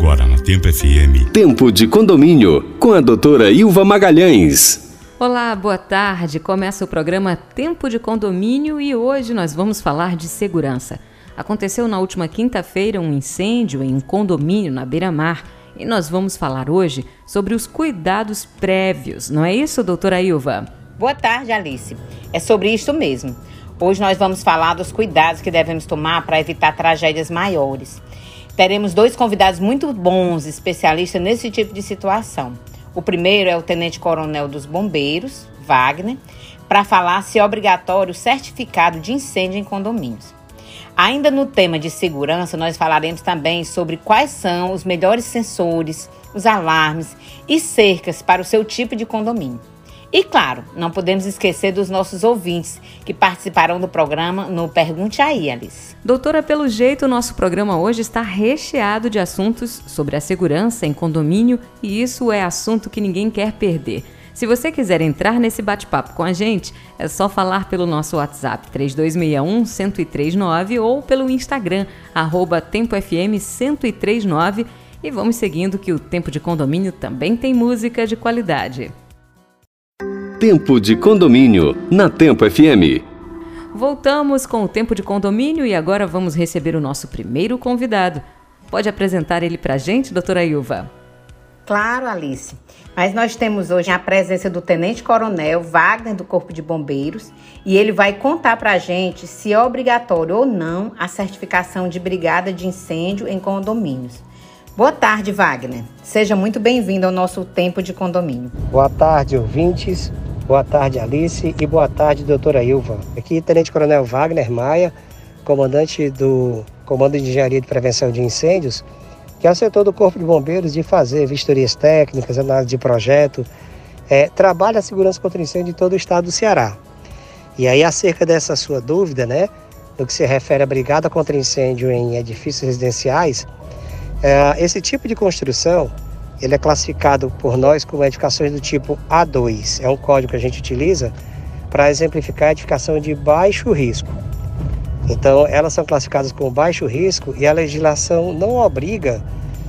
Agora na Tempo FM. Tempo de condomínio com a doutora Ilva Magalhães. Olá, boa tarde. Começa o programa Tempo de Condomínio e hoje nós vamos falar de segurança. Aconteceu na última quinta-feira um incêndio em um condomínio na beira-mar e nós vamos falar hoje sobre os cuidados prévios, não é isso, doutora Ilva? Boa tarde, Alice. É sobre isso mesmo. Hoje nós vamos falar dos cuidados que devemos tomar para evitar tragédias maiores. Teremos dois convidados muito bons, especialistas nesse tipo de situação. O primeiro é o Tenente Coronel dos Bombeiros, Wagner, para falar se é obrigatório o certificado de incêndio em condomínios. Ainda no tema de segurança, nós falaremos também sobre quais são os melhores sensores, os alarmes e cercas para o seu tipo de condomínio. E claro, não podemos esquecer dos nossos ouvintes que participarão do programa no Pergunte aí, Alice. Doutora, pelo jeito, o nosso programa hoje está recheado de assuntos sobre a segurança em condomínio e isso é assunto que ninguém quer perder. Se você quiser entrar nesse bate-papo com a gente, é só falar pelo nosso WhatsApp 3261-1039 ou pelo Instagram, arroba TempoFM1039 e vamos seguindo que o Tempo de Condomínio também tem música de qualidade. Tempo de condomínio na Tempo FM. Voltamos com o Tempo de Condomínio e agora vamos receber o nosso primeiro convidado. Pode apresentar ele para a gente, doutora Ilva? Claro, Alice. Mas nós temos hoje a presença do Tenente Coronel Wagner do Corpo de Bombeiros e ele vai contar para a gente se é obrigatório ou não a certificação de brigada de incêndio em condomínios. Boa tarde, Wagner. Seja muito bem-vindo ao nosso Tempo de Condomínio. Boa tarde, ouvintes. Boa tarde, Alice, e boa tarde, doutora Ilva. Aqui, Tenente Coronel Wagner Maia, comandante do Comando de Engenharia de Prevenção de Incêndios, que é o setor do Corpo de Bombeiros de fazer vistorias técnicas, análise de projeto, é, trabalha a segurança contra incêndio em todo o estado do Ceará. E aí, acerca dessa sua dúvida, né, no que se refere à brigada contra incêndio em edifícios residenciais, esse tipo de construção ele é classificado por nós como edificações do tipo A2. É um código que a gente utiliza para exemplificar a edificação de baixo risco. Então, elas são classificadas como baixo risco e a legislação não obriga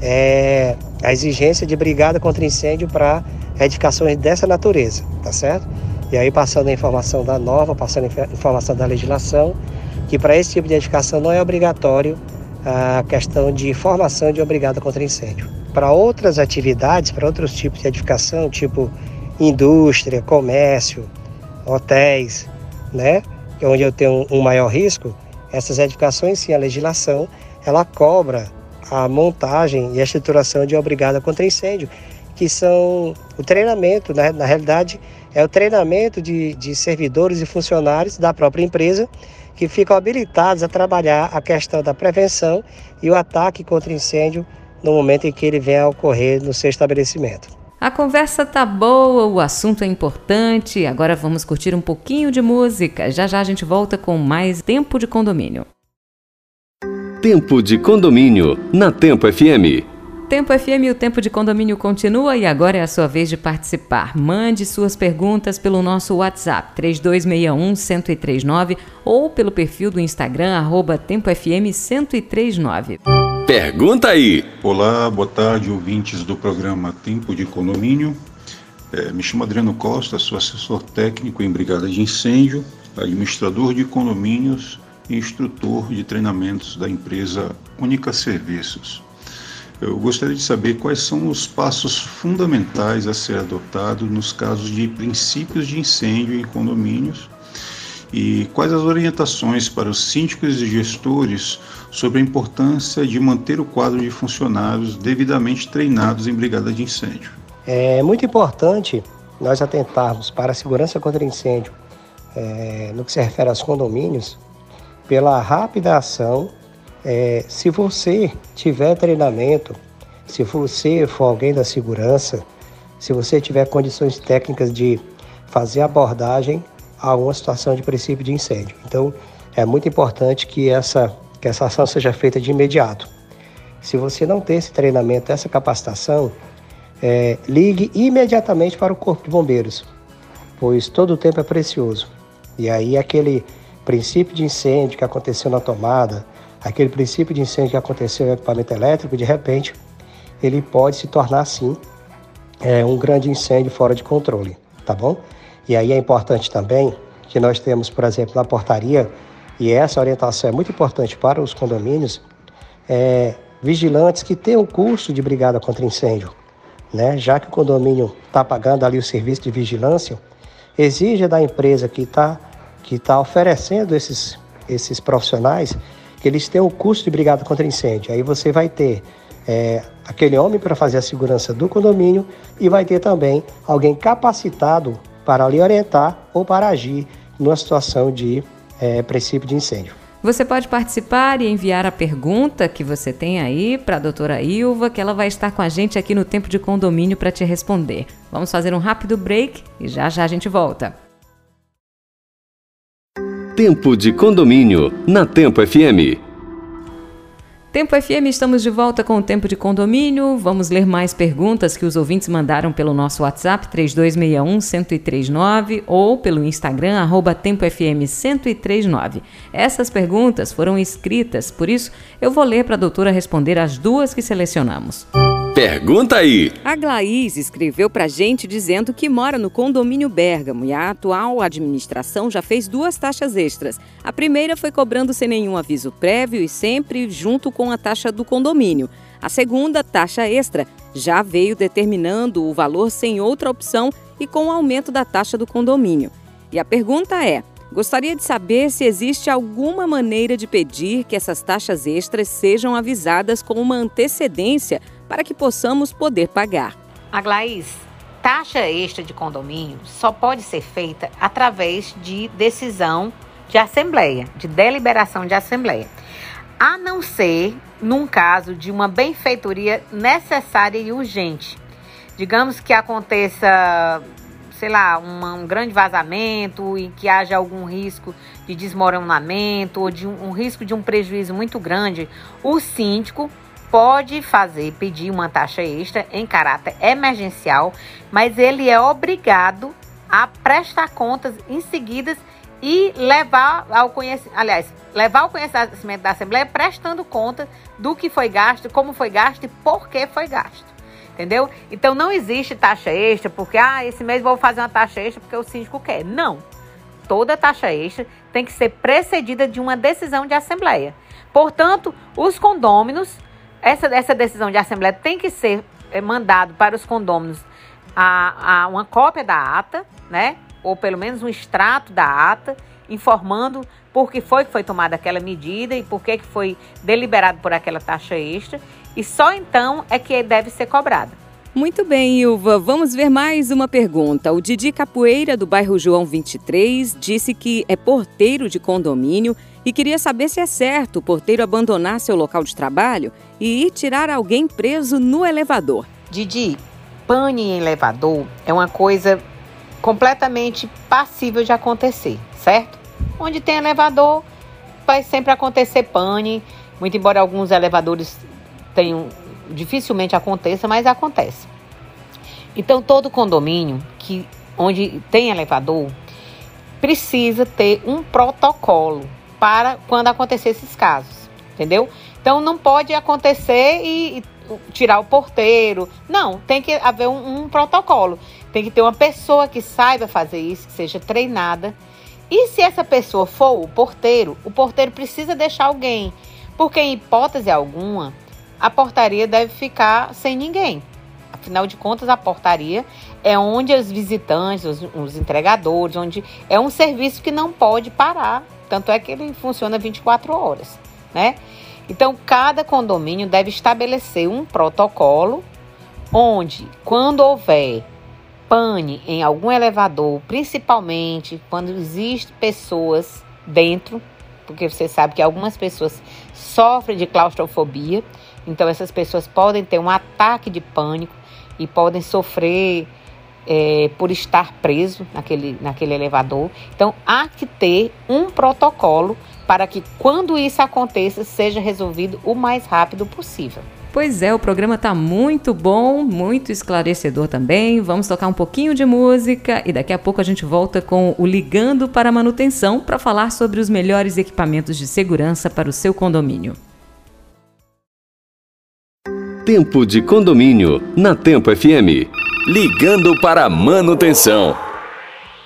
é, a exigência de brigada contra incêndio para edificações dessa natureza, tá certo? E aí, passando a informação da norma, passando a informação da legislação, que para esse tipo de edificação não é obrigatório a questão de formação de obrigada contra incêndio para outras atividades, para outros tipos de edificação, tipo indústria, comércio, hotéis, né? É onde eu tenho um maior risco, essas edificações, sim, a legislação, ela cobra a montagem e a estruturação de obrigada contra incêndio, que são o treinamento, né? na realidade, é o treinamento de, de servidores e funcionários da própria empresa que ficam habilitados a trabalhar a questão da prevenção e o ataque contra incêndio no momento em que ele venha a ocorrer no seu estabelecimento. A conversa tá boa, o assunto é importante. Agora vamos curtir um pouquinho de música. Já já a gente volta com mais Tempo de Condomínio. Tempo de Condomínio na Tempo FM. Tempo FM, o Tempo de Condomínio continua e agora é a sua vez de participar. Mande suas perguntas pelo nosso WhatsApp 3261-1039 ou pelo perfil do Instagram arroba TempoFM1039. Pergunta aí! Olá, boa tarde, ouvintes do programa Tempo de Condomínio. É, me chamo Adriano Costa, sou assessor técnico em Brigada de Incêndio, administrador de condomínios e instrutor de treinamentos da empresa Única Serviços. Eu gostaria de saber quais são os passos fundamentais a ser adotados nos casos de princípios de incêndio em condomínios e quais as orientações para os síndicos e gestores sobre a importância de manter o quadro de funcionários devidamente treinados em brigada de incêndio. É muito importante nós atentarmos para a segurança contra incêndio é, no que se refere aos condomínios pela rápida ação é, se você tiver treinamento, se você for alguém da segurança, se você tiver condições técnicas de fazer abordagem a uma situação de princípio de incêndio. Então, é muito importante que essa, que essa ação seja feita de imediato. Se você não tem esse treinamento, essa capacitação, é, ligue imediatamente para o Corpo de Bombeiros, pois todo o tempo é precioso. E aí, aquele princípio de incêndio que aconteceu na tomada, aquele princípio de incêndio que aconteceu no equipamento elétrico, de repente, ele pode se tornar sim é, um grande incêndio fora de controle, tá bom? E aí é importante também que nós temos, por exemplo, na portaria, e essa orientação é muito importante para os condomínios, é, vigilantes que tenham curso de brigada contra incêndio, né? Já que o condomínio está pagando ali o serviço de vigilância, exige da empresa que está que tá oferecendo esses, esses profissionais que eles tenham o curso de brigada contra incêndio. Aí você vai ter é, aquele homem para fazer a segurança do condomínio e vai ter também alguém capacitado para lhe orientar ou para agir numa situação de é, princípio de incêndio. Você pode participar e enviar a pergunta que você tem aí para a doutora Ilva, que ela vai estar com a gente aqui no Tempo de Condomínio para te responder. Vamos fazer um rápido break e já já a gente volta. Tempo de Condomínio, na Tempo FM. Tempo FM, estamos de volta com o Tempo de Condomínio. Vamos ler mais perguntas que os ouvintes mandaram pelo nosso WhatsApp 3261-1039 ou pelo Instagram arroba Tempo FM 1039. Essas perguntas foram escritas, por isso eu vou ler para a doutora responder as duas que selecionamos. Pergunta aí! A Glaís escreveu pra gente dizendo que mora no condomínio Bergamo e a atual administração já fez duas taxas extras. A primeira foi cobrando sem nenhum aviso prévio e sempre junto com a taxa do condomínio. A segunda, taxa extra, já veio determinando o valor sem outra opção e com o aumento da taxa do condomínio. E a pergunta é: gostaria de saber se existe alguma maneira de pedir que essas taxas extras sejam avisadas com uma antecedência para que possamos poder pagar. A Glaís, taxa extra de condomínio só pode ser feita através de decisão de assembleia, de deliberação de assembleia. A não ser num caso de uma benfeitoria necessária e urgente. Digamos que aconteça, sei lá, um, grande vazamento e que haja algum risco de desmoronamento ou de um, um risco de um prejuízo muito grande, o síndico pode fazer, pedir uma taxa extra em caráter emergencial, mas ele é obrigado a prestar contas em seguida e levar ao conhecimento, aliás, levar ao conhecimento da Assembleia prestando conta do que foi gasto, como foi gasto e por que foi gasto. Entendeu? Então não existe taxa extra porque ah, esse mês vou fazer uma taxa extra porque o síndico quer. Não. Toda taxa extra tem que ser precedida de uma decisão de assembleia. Portanto, os condôminos essa, essa decisão de assembleia tem que ser é, mandado para os condôminos a, a uma cópia da ata, né? Ou pelo menos um extrato da ata, informando por que foi que foi tomada aquela medida e por que, que foi deliberado por aquela taxa extra. E só então é que deve ser cobrada. Muito bem, Ilva. Vamos ver mais uma pergunta. O Didi Capoeira, do bairro João 23, disse que é porteiro de condomínio e queria saber se é certo o porteiro abandonar seu local de trabalho e ir tirar alguém preso no elevador. Didi, pane em elevador é uma coisa completamente passível de acontecer, certo? Onde tem elevador, vai sempre acontecer pane, muito embora alguns elevadores tenham dificilmente aconteça, mas acontece. Então todo condomínio que onde tem elevador precisa ter um protocolo para quando acontecer esses casos, entendeu? Então não pode acontecer e, e tirar o porteiro. Não, tem que haver um, um, protocolo. Tem que ter uma pessoa que saiba fazer isso, que seja treinada. E se essa pessoa for o porteiro, o porteiro precisa deixar alguém. Porque, em hipótese alguma, a portaria deve ficar sem ninguém. Afinal de contas, a portaria é onde os visitantes, os, os entregadores, onde é um serviço que não pode parar tanto é que ele funciona 24 horas, né? Então, cada condomínio deve estabelecer um protocolo onde, quando houver pane em algum elevador, principalmente quando existem pessoas dentro, porque você sabe que algumas pessoas sofrem de claustrofobia, então essas pessoas podem ter um ataque de pânico e podem sofrer é, por estar preso naquele, naquele elevador. Então, há que ter um protocolo para que, quando isso aconteça, seja resolvido o mais rápido possível. Pois é, o programa está muito bom, muito esclarecedor também. Vamos tocar um pouquinho de música e daqui a pouco a gente volta com o Ligando para Manutenção para falar sobre os melhores equipamentos de segurança para o seu condomínio. Tempo de condomínio na Tempo FM. Ligando para a manutenção.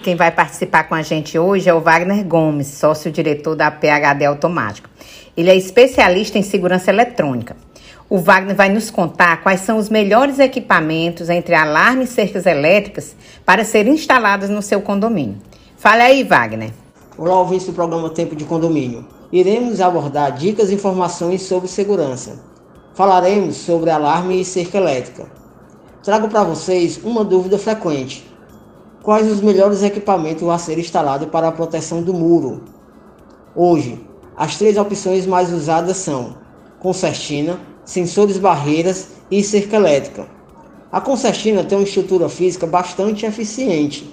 Quem vai participar com a gente hoje é o Wagner Gomes, sócio-diretor da PHD Automática. Ele é especialista em segurança eletrônica. O Wagner vai nos contar quais são os melhores equipamentos entre alarmes e cercas elétricas para serem instalados no seu condomínio. Fale aí, Wagner. Olá, ouvintes do programa Tempo de Condomínio. Iremos abordar dicas e informações sobre segurança falaremos sobre alarme e cerca elétrica. Trago para vocês uma dúvida frequente: quais os melhores equipamentos a ser instalado para a proteção do muro? Hoje, as três opções mais usadas são concertina, sensores barreiras e cerca elétrica. A concertina tem uma estrutura física bastante eficiente,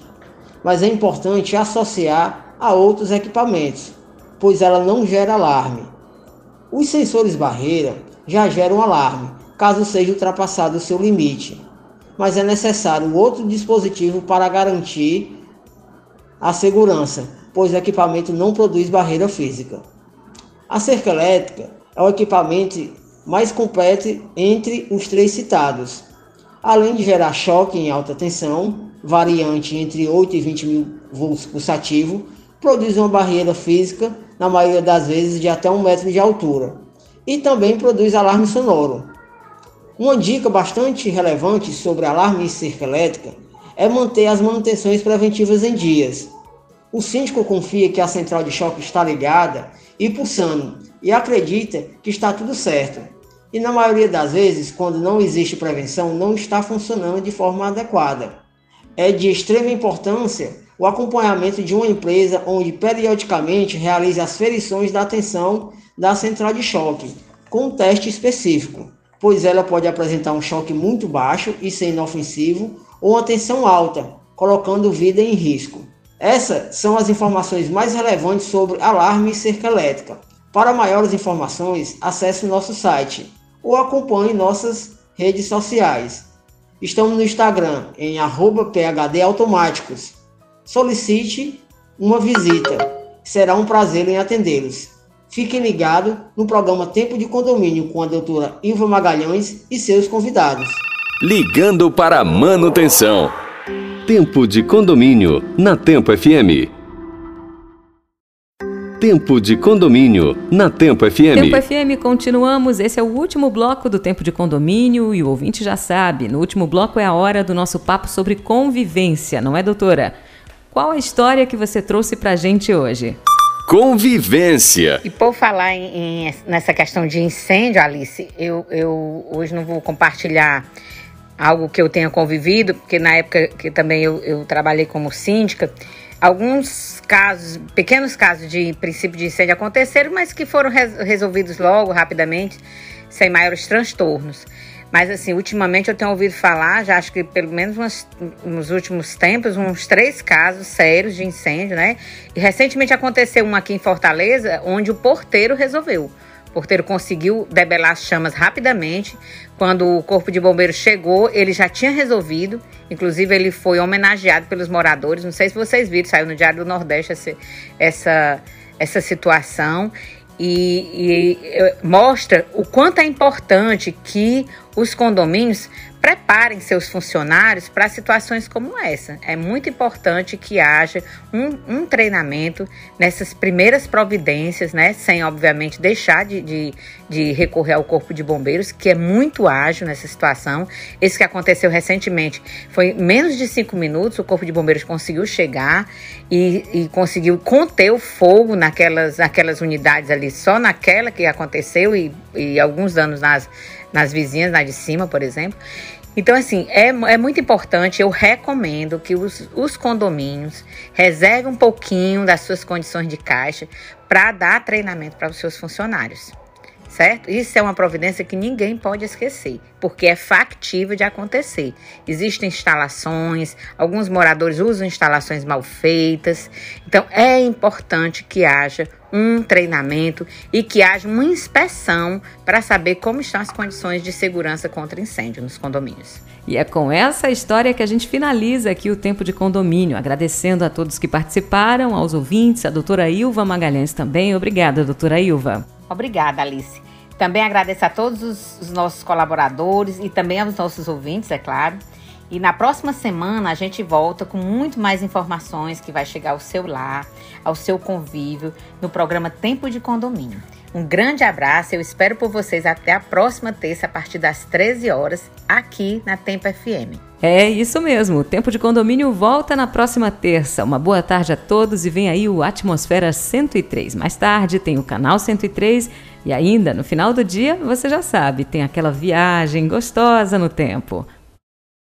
mas é importante associar a outros equipamentos, pois ela não gera alarme. Os sensores barreira já gera um alarme, caso seja ultrapassado o seu limite. Mas é necessário outro dispositivo para garantir a segurança, pois o equipamento não produz barreira física. A cerca elétrica é o equipamento mais completo entre os três citados. Além de gerar choque em alta tensão, variante entre 8 e 20 mil volts pulsativo, produz uma barreira física, na maioria das vezes de até um metro de altura, e também produz alarme sonoro. Uma dica bastante relevante sobre alarme e cerca elétrica é manter as manutenções preventivas em dias. O síndico confia que a central de choque está ligada e pulsando e acredita que está tudo certo. E na maioria das vezes, quando não existe prevenção, não está funcionando de forma adequada. É de extrema importância o acompanhamento de uma empresa onde periodicamente realize as ferições da tensão da central de choque, com um teste específico, pois ela pode apresentar um choque muito baixo e ser inofensivo ou uma tensão alta, colocando vida em risco. Essas são as informações mais relevantes sobre alarme e cerca elétrica. Para maiores informações, acesse nosso site ou acompanhe nossas redes sociais. Estamos no Instagram em @phdautomáticos. Solicite uma visita. Será um prazer em atendê-los. Fiquem ligados no programa Tempo de Condomínio com a doutora Ilva Magalhães e seus convidados. Ligando para a manutenção. Tempo de Condomínio na Tempo FM. Tempo de Condomínio na Tempo FM. Tempo FM, continuamos. Esse é o último bloco do Tempo de Condomínio e o ouvinte já sabe. No último bloco é a hora do nosso papo sobre convivência, não é, doutora? Qual a história que você trouxe pra gente hoje? Convivência. E por falar em, em, nessa questão de incêndio, Alice, eu, eu hoje não vou compartilhar algo que eu tenha convivido, porque na época que também eu, eu trabalhei como síndica, alguns casos, pequenos casos de princípio de incêndio aconteceram, mas que foram res, resolvidos logo, rapidamente, sem maiores transtornos. Mas, assim, ultimamente eu tenho ouvido falar, já acho que pelo menos umas, nos últimos tempos, uns três casos sérios de incêndio, né? E recentemente aconteceu um aqui em Fortaleza, onde o porteiro resolveu. O porteiro conseguiu debelar as chamas rapidamente. Quando o corpo de bombeiros chegou, ele já tinha resolvido. Inclusive, ele foi homenageado pelos moradores. Não sei se vocês viram, saiu no Diário do Nordeste essa, essa, essa situação e, e, mostra o quanto é importante que os condomínios preparem seus funcionários para situações como essa. É muito importante que haja um, um, treinamento nessas primeiras providências, né? Sem, obviamente, deixar de, de, de, recorrer ao Corpo de Bombeiros, que é muito ágil nessa situação. Esse que aconteceu recentemente foi menos de cinco minutos, o Corpo de Bombeiros conseguiu chegar e, e conseguiu conter o fogo naquelas, naquelas unidades ali, só naquela que aconteceu e, e alguns danos nas nas vizinhas, na de cima, por exemplo. Então, assim, é, é muito importante, eu recomendo que os, os condomínios reservem um pouquinho das suas condições de caixa para dar treinamento para os seus funcionários certo? Isso é uma providência que ninguém pode esquecer, porque é factível de acontecer. Existem instalações, alguns moradores usam instalações mal feitas, então é importante que haja um treinamento e que haja uma inspeção para saber como estão as condições de segurança contra incêndio nos condomínios. E é com essa história que a gente finaliza aqui o tempo de condomínio, agradecendo a todos que participaram, aos ouvintes, a doutora Ilva Magalhães também. Obrigada, doutora Ilva. Obrigada, Alice. Também agradeço a todos os, os nossos colaboradores e também aos nossos ouvintes, é claro. E na próxima semana a gente volta com muito mais informações que vai chegar ao seu lar, ao seu convívio, no programa Tempo de Condomínio. Um grande abraço, eu espero por vocês até a próxima terça, a partir das 13 horas, aqui na Tempo FM. É isso mesmo, o Tempo de Condomínio volta na próxima terça. Uma boa tarde a todos e vem aí o Atmosfera 103. Mais tarde tem o Canal 103 e ainda no final do dia, você já sabe, tem aquela viagem gostosa no tempo.